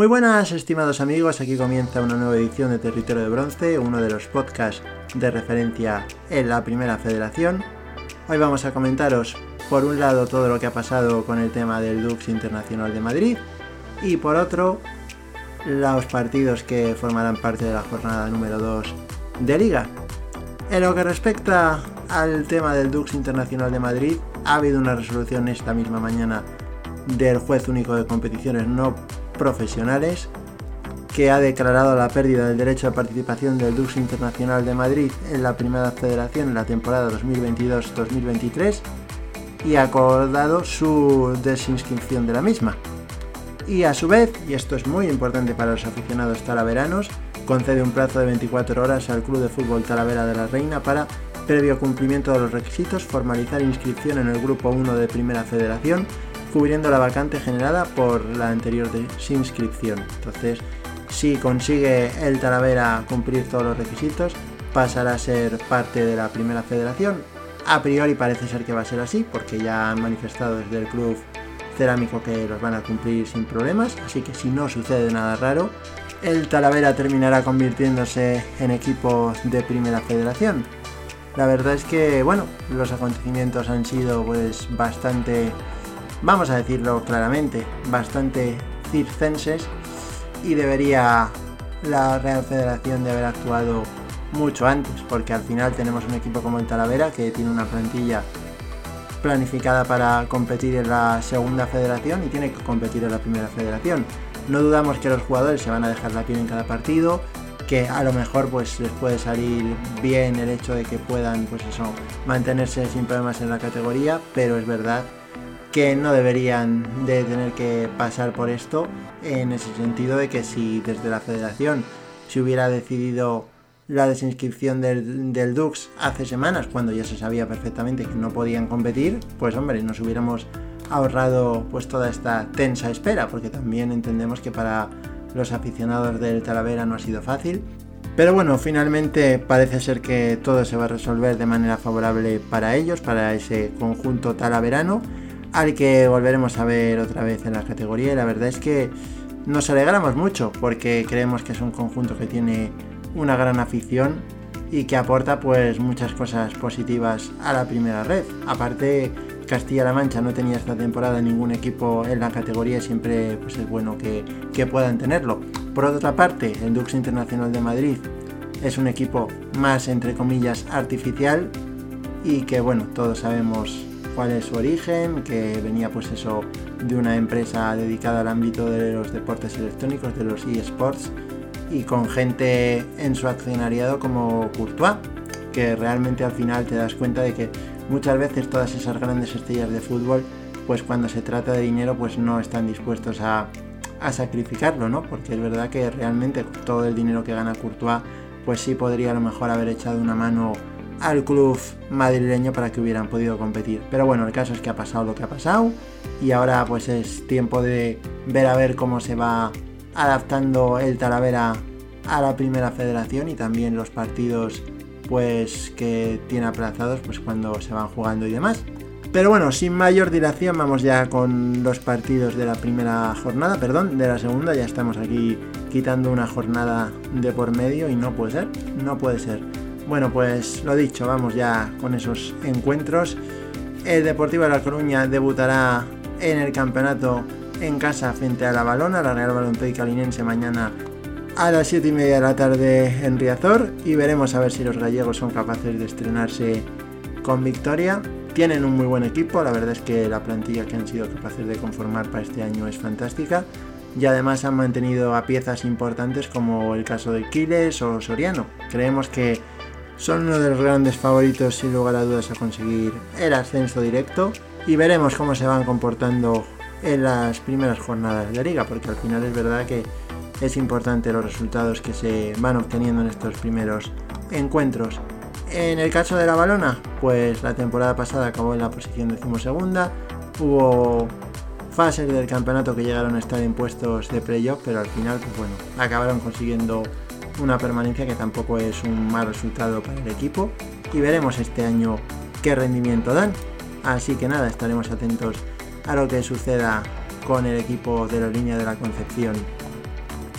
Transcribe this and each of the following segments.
Muy buenas estimados amigos, aquí comienza una nueva edición de Territorio de Bronce, uno de los podcasts de referencia en la Primera Federación. Hoy vamos a comentaros por un lado todo lo que ha pasado con el tema del Dux Internacional de Madrid y por otro los partidos que formarán parte de la jornada número 2 de liga. En lo que respecta al tema del Dux Internacional de Madrid, ha habido una resolución esta misma mañana del juez único de competiciones no profesionales que ha declarado la pérdida del derecho de participación del Dux Internacional de Madrid en la Primera Federación en la temporada 2022-2023 y ha acordado su desinscripción de la misma. Y a su vez, y esto es muy importante para los aficionados talaveranos, concede un plazo de 24 horas al Club de Fútbol Talavera de la Reina para, previo cumplimiento de los requisitos, formalizar inscripción en el Grupo 1 de Primera Federación, cubriendo la vacante generada por la anterior desinscripción. Entonces, si consigue el Talavera cumplir todos los requisitos, pasará a ser parte de la Primera Federación. A priori parece ser que va a ser así, porque ya han manifestado desde el club cerámico que los van a cumplir sin problemas, así que si no sucede nada raro, el Talavera terminará convirtiéndose en equipo de primera federación. La verdad es que, bueno, los acontecimientos han sido pues bastante, vamos a decirlo claramente, bastante circenses y debería la Real Federación de haber actuado mucho antes, porque al final tenemos un equipo como el Talavera que tiene una plantilla planificada para competir en la segunda federación y tiene que competir en la primera federación. No dudamos que los jugadores se van a dejar la piel en cada partido, que a lo mejor pues les puede salir bien el hecho de que puedan pues eso mantenerse sin problemas en la categoría, pero es verdad que no deberían de tener que pasar por esto en ese sentido de que si desde la federación se hubiera decidido la desinscripción del, Dux hace semanas, cuando ya se sabía perfectamente que no podían competir, pues hombre, nos hubiéramos ahorrado pues toda esta tensa espera, porque también entendemos que para los aficionados del Talavera no ha sido fácil. Pero bueno, finalmente parece ser que todo se va a resolver de manera favorable para ellos, para ese conjunto talaverano, al que volveremos a ver otra vez en la categoría. Y la verdad es que nos alegramos mucho, porque creemos que es un conjunto que tiene una gran afición y que aporta pues muchas cosas positivas a la primera red. Aparte Castilla-La Mancha no tenía esta temporada ningún equipo en la categoría y siempre pues, es bueno que, que puedan tenerlo. Por otra parte, el Dux Internacional de Madrid es un equipo más entre comillas artificial y que bueno, todos sabemos cuál es su origen, que venía pues eso de una empresa dedicada al ámbito de los deportes electrónicos, de los eSports y con gente en su accionariado como Courtois, que realmente al final te das cuenta de que muchas veces todas esas grandes estrellas de fútbol, pues cuando se trata de dinero, pues no están dispuestos a, a sacrificarlo, ¿no? Porque es verdad que realmente todo el dinero que gana Courtois, pues sí podría a lo mejor haber echado una mano al club madrileño para que hubieran podido competir. Pero bueno, el caso es que ha pasado lo que ha pasado y ahora pues es tiempo de ver a ver cómo se va adaptando el Talavera a la primera federación y también los partidos pues que tiene aplazados pues cuando se van jugando y demás. Pero bueno, sin mayor dilación vamos ya con los partidos de la primera jornada, perdón, de la segunda, ya estamos aquí quitando una jornada de por medio y no puede ser, no puede ser. Bueno, pues lo dicho, vamos ya con esos encuentros. El Deportivo de La Coruña debutará en el campeonato en casa frente a la Balona, la Real Baloncesto Calinense mañana a las 7 y media de la tarde en Riazor y veremos a ver si los gallegos son capaces de estrenarse con victoria. Tienen un muy buen equipo, la verdad es que la plantilla que han sido capaces de conformar para este año es fantástica y además han mantenido a piezas importantes como el caso de Quiles o Soriano. Creemos que son uno de los grandes favoritos sin lugar a dudas a conseguir el ascenso directo y veremos cómo se van comportando en las primeras jornadas de liga, porque al final es verdad que es importante los resultados que se van obteniendo en estos primeros encuentros. En el caso de la balona, pues la temporada pasada acabó en la posición decimosegunda, hubo fases del campeonato que llegaron a estar en puestos de playoff, pero al final, pues bueno, acabaron consiguiendo una permanencia que tampoco es un mal resultado para el equipo. Y veremos este año qué rendimiento dan. Así que nada, estaremos atentos a lo que suceda con el equipo de la línea de la Concepción.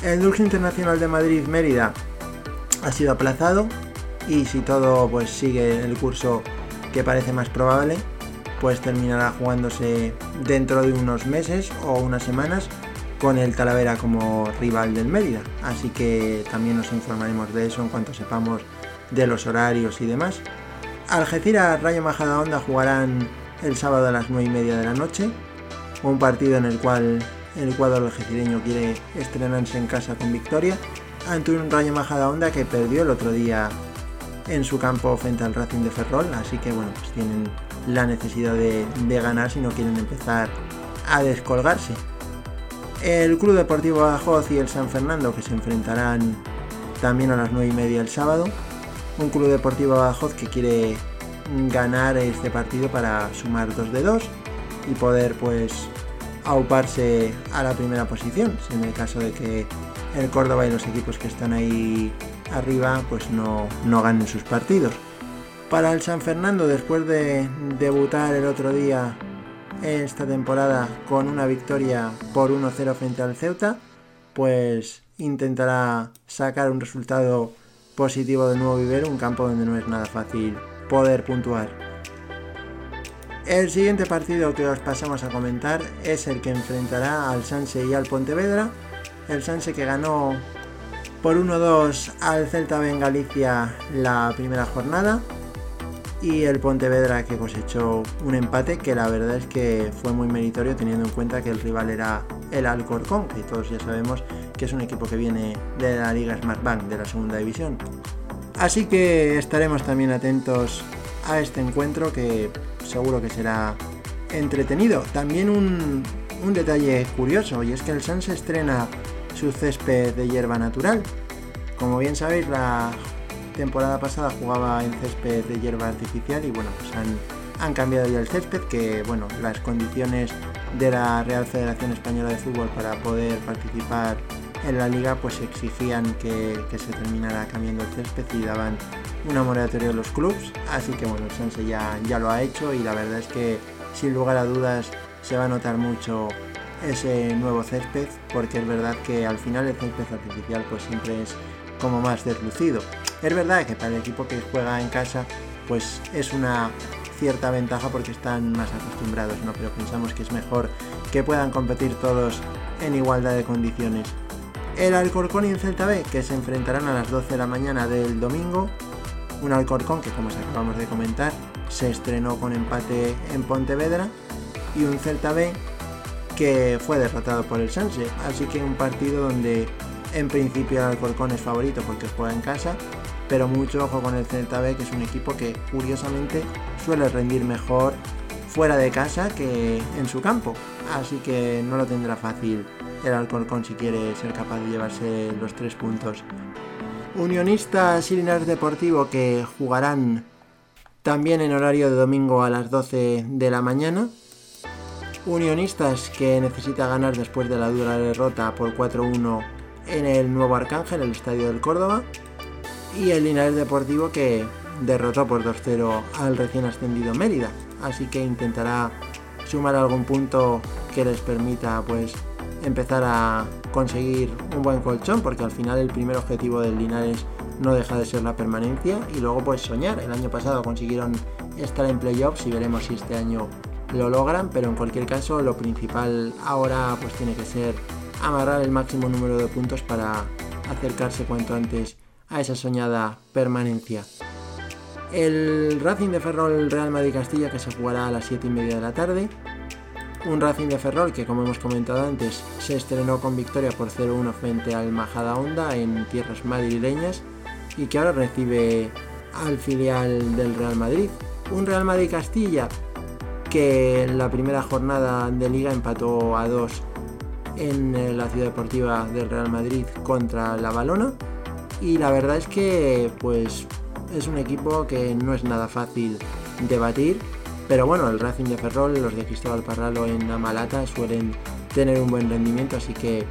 El Dulce Internacional de Madrid-Mérida ha sido aplazado. Y si todo pues sigue el curso que parece más probable, pues terminará jugándose dentro de unos meses o unas semanas con el Talavera como rival del Mérida. Así que también nos informaremos de eso en cuanto sepamos de los horarios y demás. Algeciras Rayo Majadahonda jugarán el sábado a las 9 y media de la noche, un partido en el cual el cuadro algecireño quiere estrenarse en casa con victoria ante un Rayo Majadahonda que perdió el otro día en su campo frente al Racing de Ferrol, así que bueno, pues tienen la necesidad de, ganar si no quieren empezar a descolgarse. El Club Deportivo Badajoz y el San Fernando que se enfrentarán también a las 9 y media el sábado. Un Club Deportivo Badajoz que quiere ganar este partido para sumar 2 de 2 y poder pues auparse a la primera posición, en el caso de que el Córdoba y los equipos que están ahí arriba pues no, no ganen sus partidos. Para el San Fernando, después de debutar el otro día esta temporada con una victoria por 1-0 frente al Ceuta, pues intentará sacar un resultado positivo de nuevo Vivero, un campo donde no es nada fácil poder puntuar. El siguiente partido que os pasamos a comentar es el que enfrentará al Sanse y al Pontevedra. El Sanse que ganó por 1-2 al Celta B en Galicia la primera jornada y el Pontevedra que cosechó un empate que la verdad es que fue muy meritorio teniendo en cuenta que el rival era el Alcorcón, que todos ya sabemos que es un equipo que viene de la Liga Smartbank de la segunda división. Así que estaremos también atentos a este encuentro que seguro que será entretenido. También un, un detalle curioso y es que el San se estrena su césped de hierba natural. Como bien sabéis, la temporada pasada jugaba en césped de hierba artificial y bueno, pues han, cambiado ya el césped, que bueno, las condiciones de la Real Federación Española de Fútbol para poder participar en la liga pues exigían que, se terminara cambiando el césped y daban una moratoria a los clubes, así que bueno, el Sanse ya, ya lo ha hecho y la verdad es que sin lugar a dudas se va a notar mucho ese nuevo césped porque es verdad que al final el césped artificial pues siempre es como más deslucido. Es verdad que para el equipo que juega en casa, pues es una cierta ventaja porque están más acostumbrados, ¿no? Pero pensamos que es mejor que puedan competir todos en igualdad de condiciones. El Alcorcón y el Celta B, que se enfrentarán a las 12 de la mañana del domingo. Un Alcorcón que, como os acabamos de comentar, se estrenó con empate en Pontevedra. Y un Celta B que fue derrotado por el Sanse. Así que un partido donde en principio el Alcorcón es favorito porque juega en casa, pero mucho ojo con el Celta B, que es un equipo que curiosamente suele rendir mejor fuera de casa que en su campo. Así que no lo tendrá fácil el Alcorcón si quiere ser capaz de llevarse los tres puntos. Unionistas y Linares Deportivo que jugarán también en horario de domingo a las 12 de la mañana. Unionistas que necesita ganar después de la dura derrota por 4-1 en el nuevo Arcángel, el estadio del Córdoba y el Linares Deportivo que derrotó por 2-0 al recién ascendido Mérida. Así que intentará sumar algún punto que les permita pues empezar a conseguir un buen colchón porque al final el primer objetivo del Linares no deja de ser la permanencia y luego pues soñar. El año pasado consiguieron estar en playoffs y veremos si este año lo logran, pero en cualquier caso lo principal ahora pues tiene que ser amarrar el máximo número de puntos para acercarse cuanto antes a esa soñada permanencia. El Racing de Ferrol Real Madrid Castilla que se jugará a las 7 y media de la tarde. Un Racing de Ferrol que como hemos comentado antes se estrenó con victoria por 0-1 frente al Majada Honda en tierras madrileñas y que ahora recibe al filial del Real Madrid. Un Real Madrid Castilla que en la primera jornada de liga empató a 2 en la ciudad deportiva del Real Madrid contra la Balona y la verdad es que pues es un equipo que no es nada fácil de batir, pero bueno, el Racing de Ferrol, los de Cristóbal Parralo en Amalata suelen tener un buen rendimiento, así que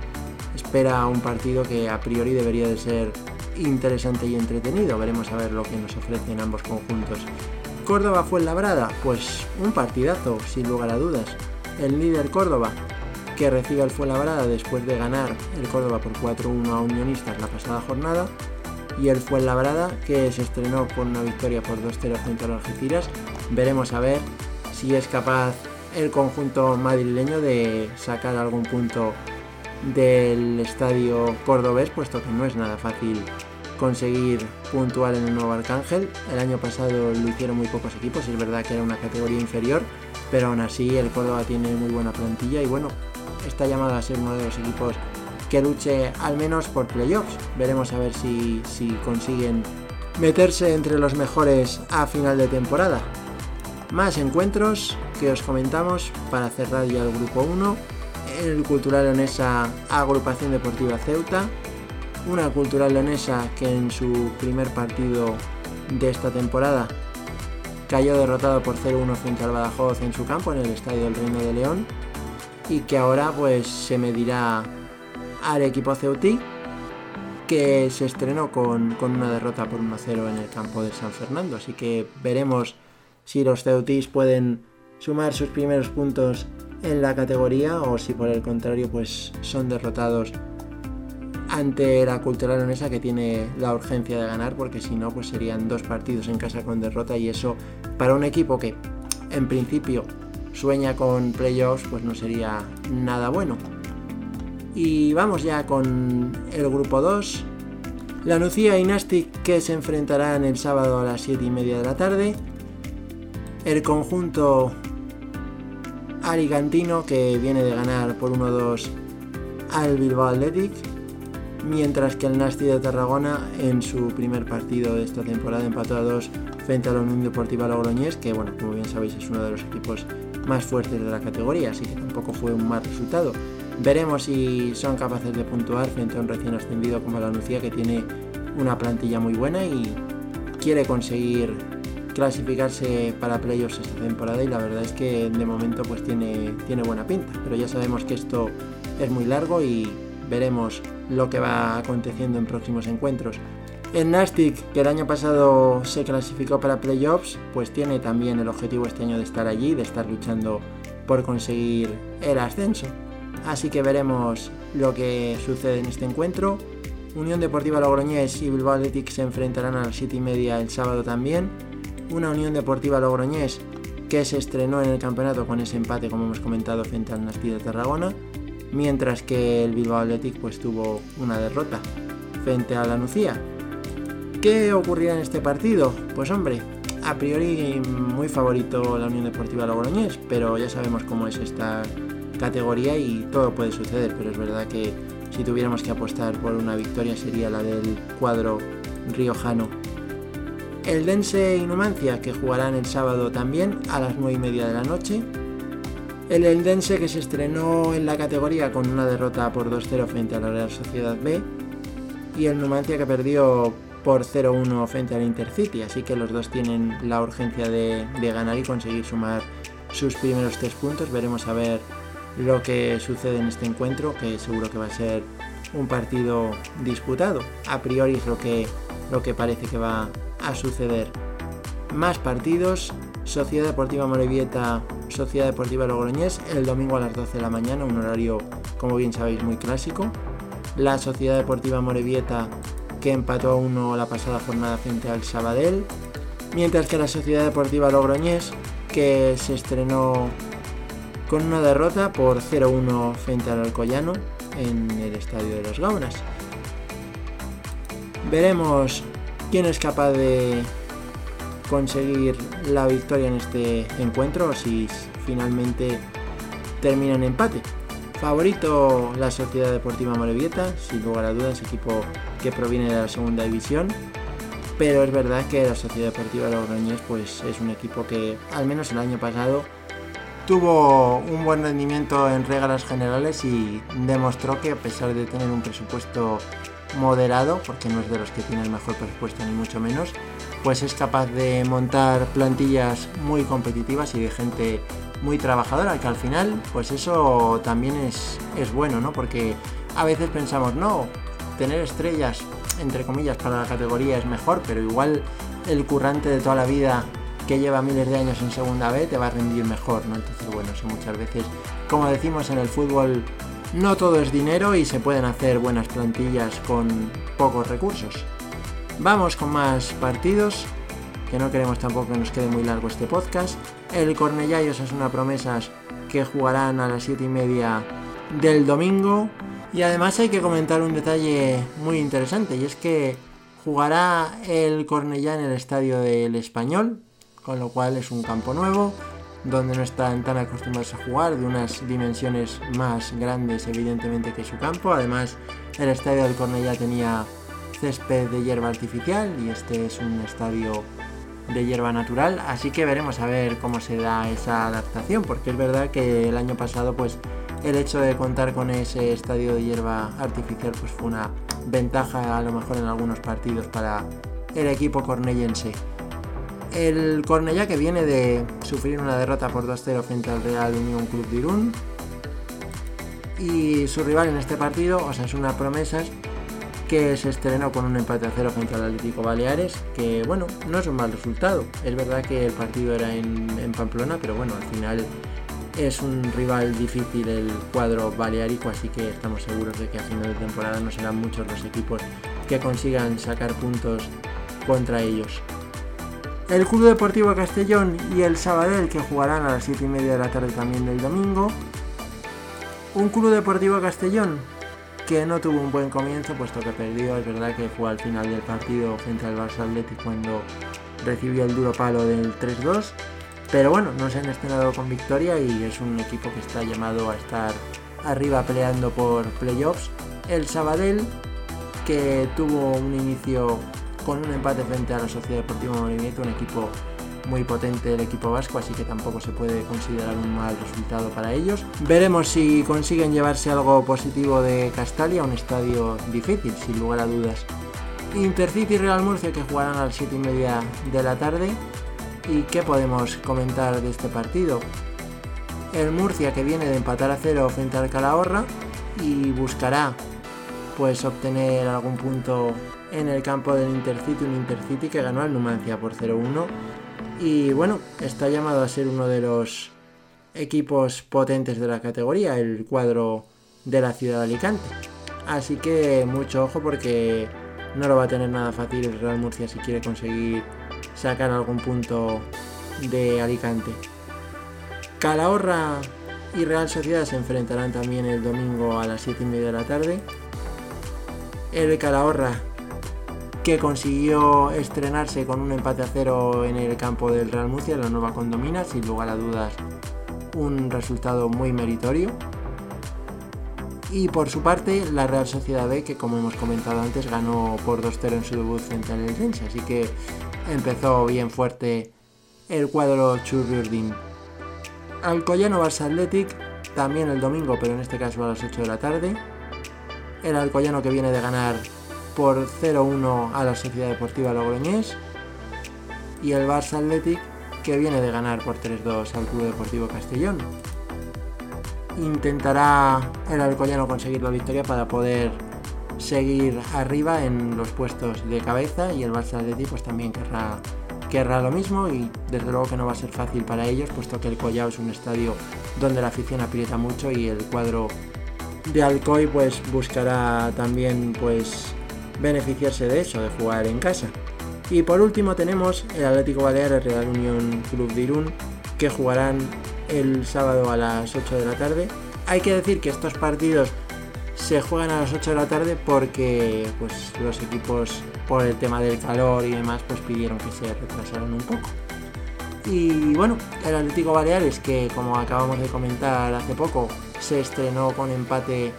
espera un partido que a priori debería de ser interesante y entretenido. Veremos a ver lo que nos ofrecen ambos conjuntos. Córdoba fue labrada, pues un partidazo, sin lugar a dudas. El líder Córdoba, que recibe el Fuenlabrada después de ganar el Córdoba por 4-1 a Unionistas la pasada jornada y el Fuenlabrada que se estrenó con una victoria por 2-0 frente a los Algeciras. Veremos a ver si es capaz el conjunto madrileño de sacar algún punto del estadio cordobés, puesto que no es nada fácil conseguir puntuar en el nuevo Arcángel. El año pasado lo hicieron muy pocos equipos, es verdad que era una categoría inferior, pero aún así el Córdoba tiene muy buena plantilla y bueno, está llamado a ser uno de los equipos que luche al menos por playoffs. Veremos a ver si, si consiguen meterse entre los mejores a final de temporada. Más encuentros que os comentamos para cerrar ya el grupo 1. El Cultural Leonesa Agrupación Deportiva Ceuta. Una Cultural Leonesa que en su primer partido de esta temporada cayó derrotado por 0-1 frente al Badajoz en su campo en el Estadio del Reino de León y que ahora pues se medirá al equipo Ceutí que se estrenó con, con una derrota por 1-0 en el campo de San Fernando. Así que veremos si los Ceutís pueden sumar sus primeros puntos en la categoría o si por el contrario pues son derrotados ante la cultura leonesa que tiene la urgencia de ganar porque si no pues serían dos partidos en casa con derrota y eso para un equipo que en principio sueña con playoffs pues no sería nada bueno. Y vamos ya con el grupo 2. La Nucía y Nastic que se enfrentarán el sábado a las 7 y media de la tarde. El conjunto Alicantino que viene de ganar por 1-2 al Bilbao Athletic mientras que el Nasti de Tarragona en su primer partido de esta temporada empató a 2 frente a la Unión Deportiva Logroñés, que bueno, como bien sabéis es uno de los equipos más fuertes de la categoría, así que tampoco fue un mal resultado. Veremos si son capaces de puntuar frente a un recién ascendido como la Lucía, que tiene una plantilla muy buena y quiere conseguir clasificarse para playoffs esta temporada y la verdad es que de momento pues tiene, tiene buena pinta, pero ya sabemos que esto es muy largo y veremos lo que va aconteciendo en próximos encuentros. El Nastic, que el año pasado se clasificó para playoffs, pues tiene también el objetivo este año de estar allí, de estar luchando por conseguir el ascenso. Así que veremos lo que sucede en este encuentro. Unión Deportiva Logroñés y Bilbao Athletic se enfrentarán a las 7 y media el sábado también. Una Unión Deportiva Logroñés que se estrenó en el campeonato con ese empate, como hemos comentado, frente al Nastic de Tarragona mientras que el Bilbao Athletic pues tuvo una derrota frente a la Nucía. ¿Qué ocurrirá en este partido? Pues hombre, a priori muy favorito la Unión Deportiva Logroñés, pero ya sabemos cómo es esta categoría y todo puede suceder, pero es verdad que si tuviéramos que apostar por una victoria sería la del cuadro riojano. El Dense y Numancia, que jugarán el sábado también a las 9 y media de la noche, el Eldense que se estrenó en la categoría con una derrota por 2-0 frente a la Real Sociedad B y el Numancia que perdió por 0-1 frente al Intercity, así que los dos tienen la urgencia de, ganar y conseguir sumar sus primeros tres puntos. Veremos a ver lo que sucede en este encuentro, que seguro que va a ser un partido disputado. A priori es lo que, lo que parece que va a suceder. Más partidos, Sociedad Deportiva Morevieta, Sociedad Deportiva Logroñés, el domingo a las 12 de la mañana, un horario, como bien sabéis, muy clásico. La Sociedad Deportiva Morevieta, que empató a uno la pasada jornada frente al Sabadell. Mientras que la Sociedad Deportiva Logroñés, que se estrenó con una derrota por 0-1 frente al Alcoyano en el Estadio de los Gaunas. Veremos quién es capaz de conseguir la victoria en este encuentro si finalmente termina en empate. Favorito la Sociedad Deportiva Morevieta, sin lugar a dudas, equipo que proviene de la segunda división. Pero es verdad que la Sociedad Deportiva Logroñés pues, es un equipo que, al menos el año pasado, tuvo un buen rendimiento en reglas generales y demostró que a pesar de tener un presupuesto moderado, porque no es de los que tiene el mejor presupuesto ni mucho menos, pues es capaz de montar plantillas muy competitivas y de gente muy trabajadora, que al final, pues eso también es, es bueno, ¿no? Porque a veces pensamos, no, tener estrellas, entre comillas, para la categoría es mejor, pero igual el currante de toda la vida que lleva miles de años en segunda B te va a rendir mejor, ¿no? Entonces, bueno, eso muchas veces, como decimos en el fútbol, no todo es dinero y se pueden hacer buenas plantillas con pocos recursos. Vamos con más partidos, que no queremos tampoco que nos quede muy largo este podcast. El Cornellá y una Promesas que jugarán a las 7 y media del domingo. Y además hay que comentar un detalle muy interesante y es que jugará el Cornellá en el estadio del Español, con lo cual es un campo nuevo, donde no están tan acostumbrados a jugar, de unas dimensiones más grandes evidentemente que su campo. Además, el estadio del Cornellá tenía césped de hierba artificial y este es un estadio de hierba natural, así que veremos a ver cómo se da esa adaptación, porque es verdad que el año pasado pues el hecho de contar con ese estadio de hierba artificial pues fue una ventaja a lo mejor en algunos partidos para el equipo cornellense. El Cornellá que viene de sufrir una derrota por 2-0 frente al Real Unión Club de Irún y su rival en este partido, o sea, es una promesas que se estrenó con un empate a cero frente al Atlético Baleares, que bueno, no es un mal resultado. Es verdad que el partido era en, Pamplona, pero bueno, al final es un rival difícil el cuadro balearico, así que estamos seguros de que a final de temporada no serán muchos los equipos que consigan sacar puntos contra ellos. El Club Deportivo Castellón y el Sabadell que jugarán a las 7 y media de la tarde también del domingo. Un Club Deportivo Castellón que no tuvo un buen comienzo puesto que perdió, es verdad que fue al final del partido frente al Barça Athletic cuando recibió el duro palo del 3-2, pero bueno, no se han estrenado con victoria y es un equipo que está llamado a estar arriba peleando por playoffs. El Sabadell, que tuvo un inicio con un empate frente a la Sociedad Deportiva Movimiento, un equipo muy potente el equipo vasco, así que tampoco se puede considerar un mal resultado para ellos. Veremos si consiguen llevarse algo positivo de Castalia, un estadio difícil, sin lugar a dudas. Intercity y Real Murcia que jugarán a las 7 y media de la tarde. ¿Y qué podemos comentar de este partido? El Murcia que viene de empatar a cero frente al Calahorra y buscará pues obtener algún punto en el campo del Intercity, un Intercity que ganó al Numancia por 0-1 y bueno, está llamado a ser uno de los equipos potentes de la categoría, el cuadro de la ciudad de Alicante. Así que mucho ojo porque no lo va a tener nada fácil el Real Murcia si quiere conseguir sacar algún punto de Alicante. Calahorra y Real Sociedad se enfrentarán también el domingo a las 7 y media de la tarde. El Calahorra que consiguió estrenarse con un empate a cero en el campo del Real Murcia, la nueva condomina, sin lugar a dudas un resultado muy meritorio. Y por su parte, la Real Sociedad B, que como hemos comentado antes, ganó por 2-0 en su debut frente al así que empezó bien fuerte el cuadro Churriurdin. Alcoyano Barça Athletic, también el domingo, pero en este caso a las 8 de la tarde. El Alcoyano que viene de ganar por 0-1 a la Sociedad Deportiva Logroñés y el Barça Athletic que viene de ganar por 3-2 al Club Deportivo Castellón. Intentará el Alcoyano conseguir la victoria para poder seguir arriba en los puestos de cabeza y el Barça Athletic pues también querrá, querrá lo mismo y desde luego que no va a ser fácil para ellos puesto que el Collao es un estadio donde la afición aprieta mucho y el cuadro de Alcoy pues buscará también pues beneficiarse de eso, de jugar en casa. Y por último tenemos el Atlético Baleares Real Unión Club de Irún, que jugarán el sábado a las 8 de la tarde. Hay que decir que estos partidos se juegan a las 8 de la tarde porque pues, los equipos, por el tema del calor y demás, pues pidieron que se retrasaran un poco. Y bueno, el Atlético Baleares, que como acabamos de comentar hace poco, se estrenó con empate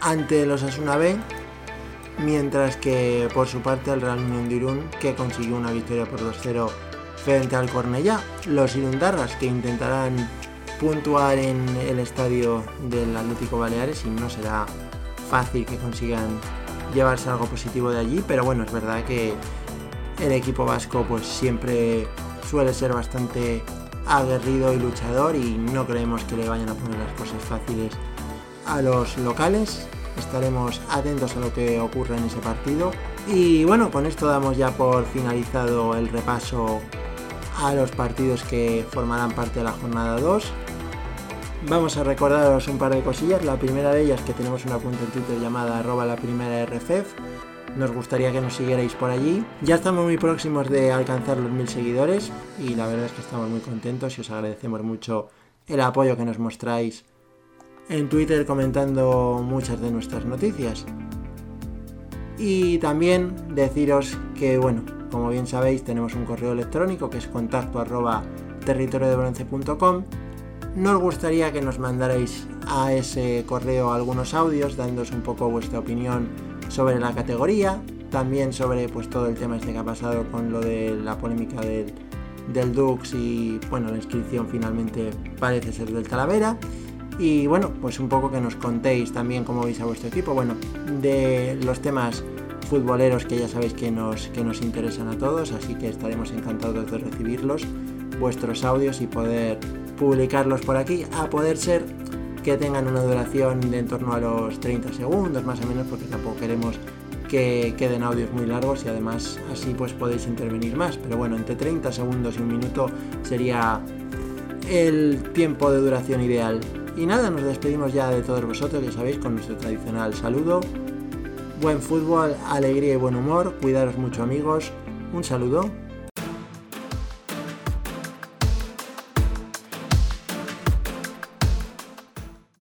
ante los Asuna B, mientras que por su parte el Real Unión de Irún, que consiguió una victoria por 2-0 frente al Cornellá. Los Irundarras que intentarán puntuar en el estadio del Atlético Baleares y no será fácil que consigan llevarse algo positivo de allí, pero bueno, es verdad que el equipo vasco pues siempre suele ser bastante aguerrido y luchador y no creemos que le vayan a poner las cosas fáciles a los locales estaremos atentos a lo que ocurra en ese partido. Y bueno, con esto damos ya por finalizado el repaso a los partidos que formarán parte de la jornada 2. Vamos a recordaros un par de cosillas. La primera de ellas que tenemos una cuenta en Twitter llamada arroba la primera RFF. Nos gustaría que nos siguierais por allí. Ya estamos muy próximos de alcanzar los mil seguidores y la verdad es que estamos muy contentos y os agradecemos mucho el apoyo que nos mostráis en Twitter comentando muchas de nuestras noticias. Y también deciros que, bueno, como bien sabéis, tenemos un correo electrónico que es contacto arroba. Nos gustaría que nos mandarais a ese correo algunos audios dándos un poco vuestra opinión sobre la categoría, también sobre pues todo el tema este que ha pasado con lo de la polémica del, del Dux y bueno, la inscripción finalmente parece ser del Talavera. Y bueno, pues un poco que nos contéis también cómo veis a vuestro equipo, bueno, de los temas futboleros que ya sabéis que nos, que nos interesan a todos, así que estaremos encantados de recibirlos, vuestros audios y poder publicarlos por aquí, a poder ser que tengan una duración de en torno a los 30 segundos más o menos, porque tampoco queremos que queden audios muy largos y además así pues podéis intervenir más, pero bueno, entre 30 segundos y un minuto sería el tiempo de duración ideal. Y nada, nos despedimos ya de todos vosotros, ya sabéis, con nuestro tradicional saludo. Buen fútbol, alegría y buen humor, cuidaros mucho amigos. Un saludo